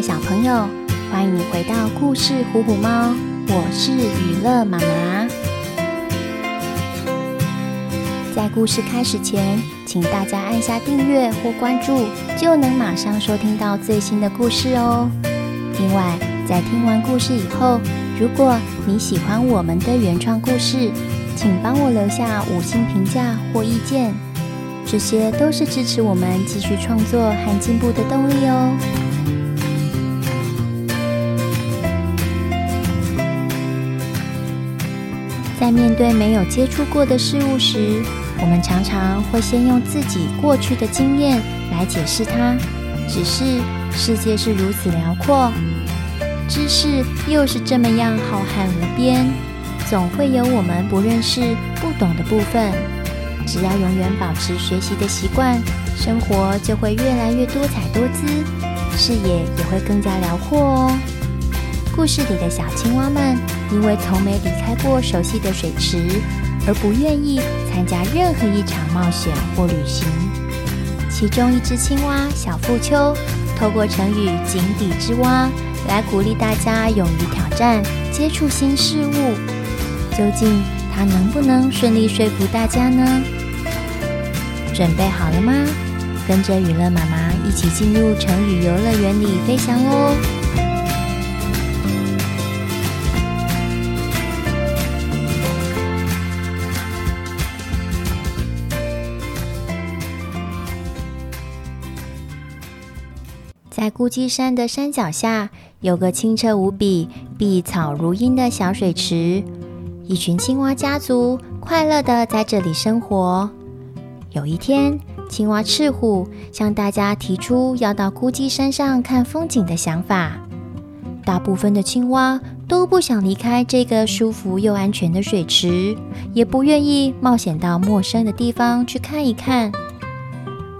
小朋友，欢迎你回到故事《虎虎猫》，我是娱乐妈妈。在故事开始前，请大家按下订阅或关注，就能马上收听到最新的故事哦。另外，在听完故事以后，如果你喜欢我们的原创故事，请帮我留下五星评价或意见，这些都是支持我们继续创作和进步的动力哦。在面对没有接触过的事物时，我们常常会先用自己过去的经验来解释它。只是世界是如此辽阔，知识又是这么样浩瀚无边，总会有我们不认识、不懂的部分。只要永远保持学习的习惯，生活就会越来越多彩多姿，视野也会更加辽阔哦。故事里的小青蛙们，因为从没离开过熟悉的水池，而不愿意参加任何一场冒险或旅行。其中一只青蛙小富秋，透过成语“井底之蛙”来鼓励大家勇于挑战、接触新事物。究竟它能不能顺利说服大家呢？准备好了吗？跟着雨乐妈妈一起进入成语游乐园里飞翔喽！在孤鸡山的山脚下，有个清澈无比、碧草如茵的小水池。一群青蛙家族快乐地在这里生活。有一天，青蛙赤虎向大家提出要到孤鸡山上看风景的想法。大部分的青蛙都不想离开这个舒服又安全的水池，也不愿意冒险到陌生的地方去看一看。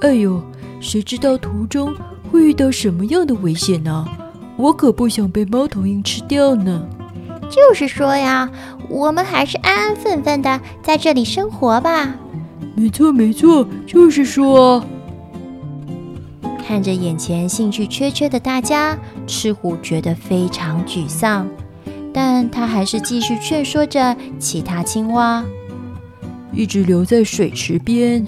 哎呦，谁知道途中会遇到什么样的危险呢？我可不想被猫头鹰吃掉呢。就是说呀，我们还是安安分分的在这里生活吧。没错没错，就是说。看着眼前兴趣缺缺的大家，赤虎觉得非常沮丧，但他还是继续劝说着其他青蛙，一直留在水池边。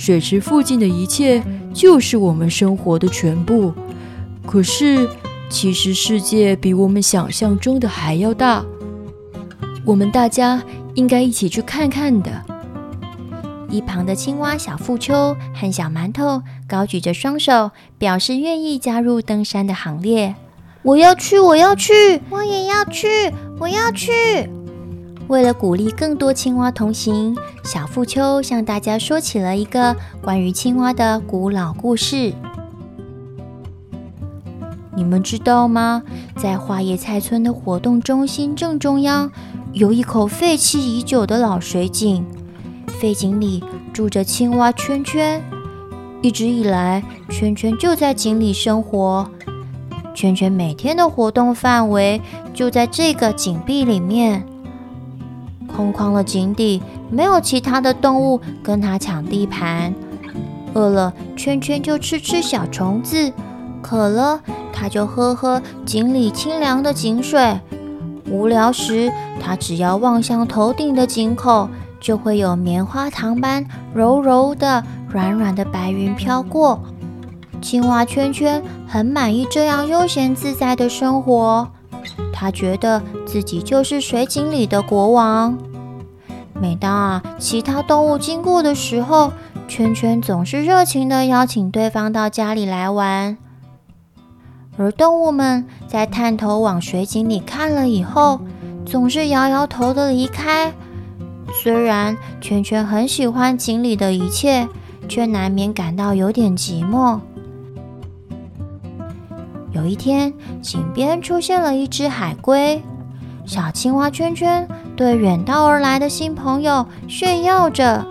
水池附近的一切就是我们生活的全部。可是，其实世界比我们想象中的还要大。我们大家应该一起去看看的。一旁的青蛙小富秋和小馒头高举着双手，表示愿意加入登山的行列。我要去，我要去，我也要去，我要去。为了鼓励更多青蛙同行，小富秋向大家说起了一个关于青蛙的古老故事。你们知道吗？在花叶菜村的活动中心正中央，有一口废弃已久的老水井。废井里住着青蛙圈圈，一直以来，圈圈就在井里生活。圈圈每天的活动范围就在这个井壁里面。空旷的井底，没有其他的动物跟它抢地盘。饿了，圈圈就吃吃小虫子；渴了，它就喝喝井里清凉的井水。无聊时，它只要望向头顶的井口，就会有棉花糖般柔柔的、软软的白云飘过。青蛙圈圈很满意这样悠闲自在的生活。他觉得自己就是水井里的国王。每当啊其他动物经过的时候，圈圈总是热情地邀请对方到家里来玩。而动物们在探头往水井里看了以后，总是摇摇头的离开。虽然圈圈很喜欢井里的一切，却难免感到有点寂寞。有一天，井边出现了一只海龟。小青蛙圈圈对远道而来的新朋友炫耀着：“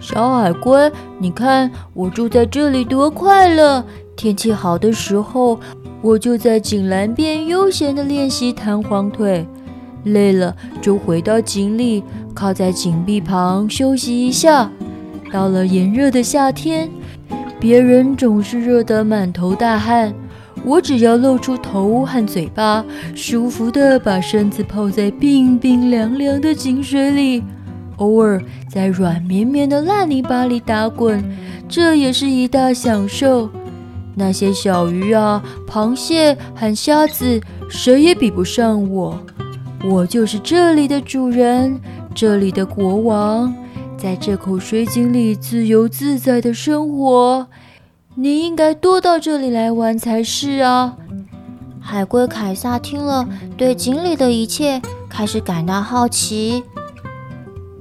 小海龟，你看我住在这里多快乐！天气好的时候，我就在井栏边悠闲地练习弹簧腿；累了就回到井里，靠在井壁旁休息一下。到了炎热的夏天，别人总是热得满头大汗。”我只要露出头和嘴巴，舒服地把身子泡在冰冰凉凉的井水里，偶尔在软绵绵的烂泥巴里打滚，这也是一大享受。那些小鱼啊、螃蟹和虾子，谁也比不上我。我就是这里的主人，这里的国王，在这口水井里自由自在的生活。你应该多到这里来玩才是啊！海龟凯撒听了，对井里的一切开始感到好奇。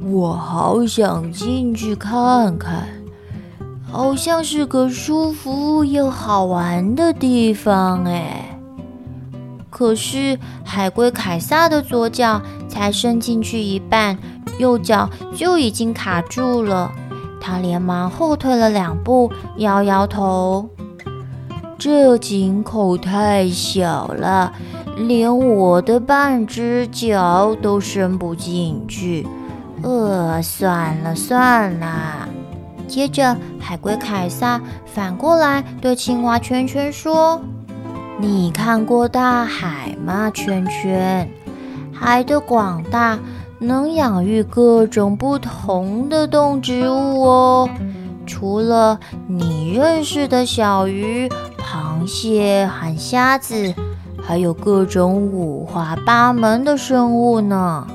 我好想进去看看，好像是个舒服又好玩的地方哎。可是海龟凯撒的左脚才伸进去一半，右脚就已经卡住了。他连忙后退了两步，摇摇头：“这井口太小了，连我的半只脚都伸不进去。呃，算了算了。”接着，海龟凯撒反过来对青蛙圈圈说：“你看过大海吗，圈圈？海的广大。”能养育各种不同的动植物哦，除了你认识的小鱼、螃蟹和虾子，还有各种五花八门的生物呢。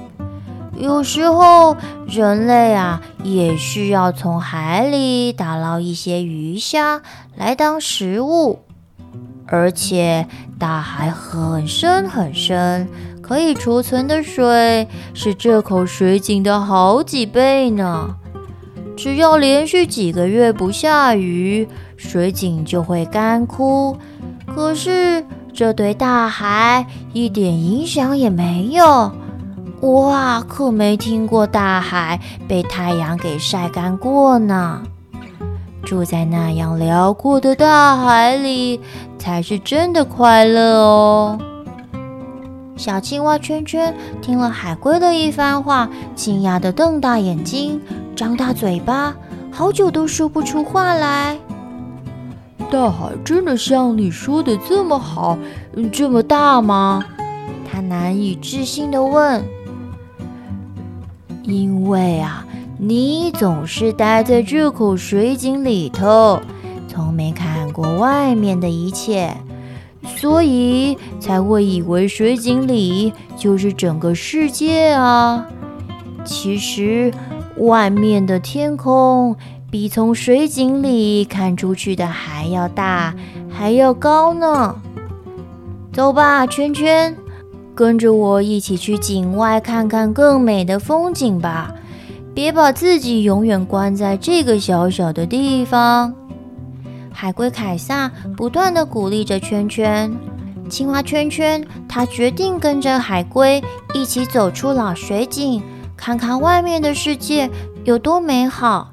有时候人类啊，也需要从海里打捞一些鱼虾来当食物，而且大海很深很深。可以储存的水是这口水井的好几倍呢。只要连续几个月不下雨，水井就会干枯。可是这对大海一点影响也没有。哇，可没听过大海被太阳给晒干过呢。住在那样辽阔的大海里，才是真的快乐哦。小青蛙圈圈听了海龟的一番话，惊讶地瞪大眼睛，张大嘴巴，好久都说不出话来。大海真的像你说的这么好，这么大吗？他难以置信地问。因为啊，你总是待在这口水井里头，从没看过外面的一切。所以才会以为水井里就是整个世界啊！其实外面的天空比从水井里看出去的还要大，还要高呢。走吧，圈圈，跟着我一起去井外看看更美的风景吧！别把自己永远关在这个小小的地方。海龟凯撒不断地鼓励着圈圈，青蛙圈圈，他决定跟着海龟一起走出老水井，看看外面的世界有多美好。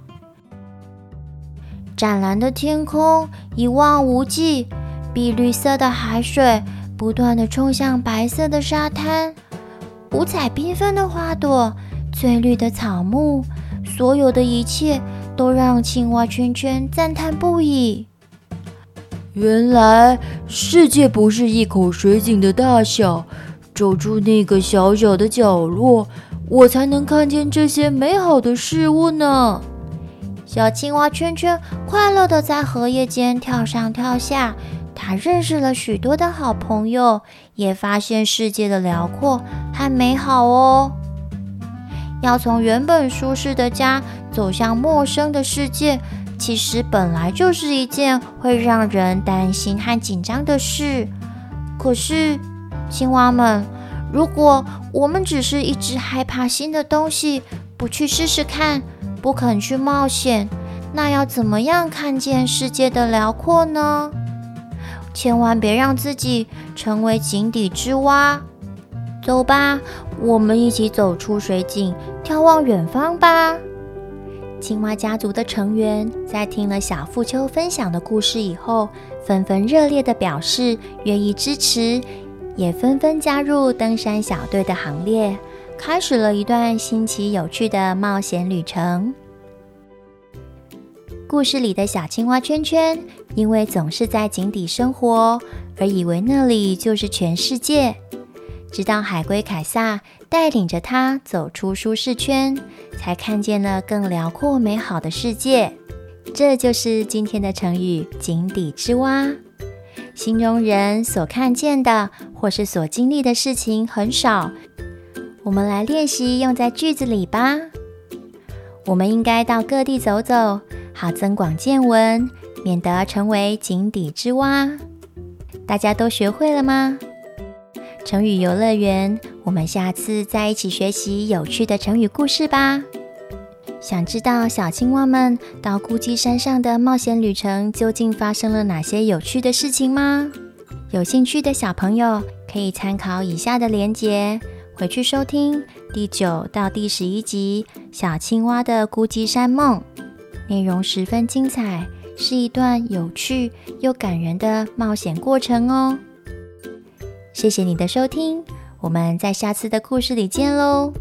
湛蓝的天空一望无际，碧绿色的海水不断地冲向白色的沙滩，五彩缤纷的花朵，翠绿的草木，所有的一切都让青蛙圈圈赞叹不已。原来世界不是一口水井的大小，走出那个小小的角落，我才能看见这些美好的事物呢。小青蛙圈圈快乐的在荷叶间跳上跳下，它认识了许多的好朋友，也发现世界的辽阔和美好哦。要从原本舒适的家走向陌生的世界。其实本来就是一件会让人担心和紧张的事。可是，青蛙们，如果我们只是一直害怕新的东西，不去试试看，不肯去冒险，那要怎么样看见世界的辽阔呢？千万别让自己成为井底之蛙。走吧，我们一起走出水井，眺望远方吧。青蛙家族的成员在听了小富秋分享的故事以后，纷纷热烈地表示愿意支持，也纷纷加入登山小队的行列，开始了一段新奇有趣的冒险旅程。故事里的小青蛙圈圈，因为总是在井底生活，而以为那里就是全世界。直到海龟凯撒带领着他走出舒适圈，才看见了更辽阔美好的世界。这就是今天的成语“井底之蛙”，形容人所看见的或是所经历的事情很少。我们来练习用在句子里吧。我们应该到各地走走，好增广见闻，免得成为井底之蛙。大家都学会了吗？成语游乐园，我们下次再一起学习有趣的成语故事吧。想知道小青蛙们到孤鸡山上的冒险旅程究竟发生了哪些有趣的事情吗？有兴趣的小朋友可以参考以下的连结，回去收听第九到第十一集《小青蛙的孤鸡山梦》，内容十分精彩，是一段有趣又感人的冒险过程哦。谢谢你的收听，我们在下次的故事里见喽。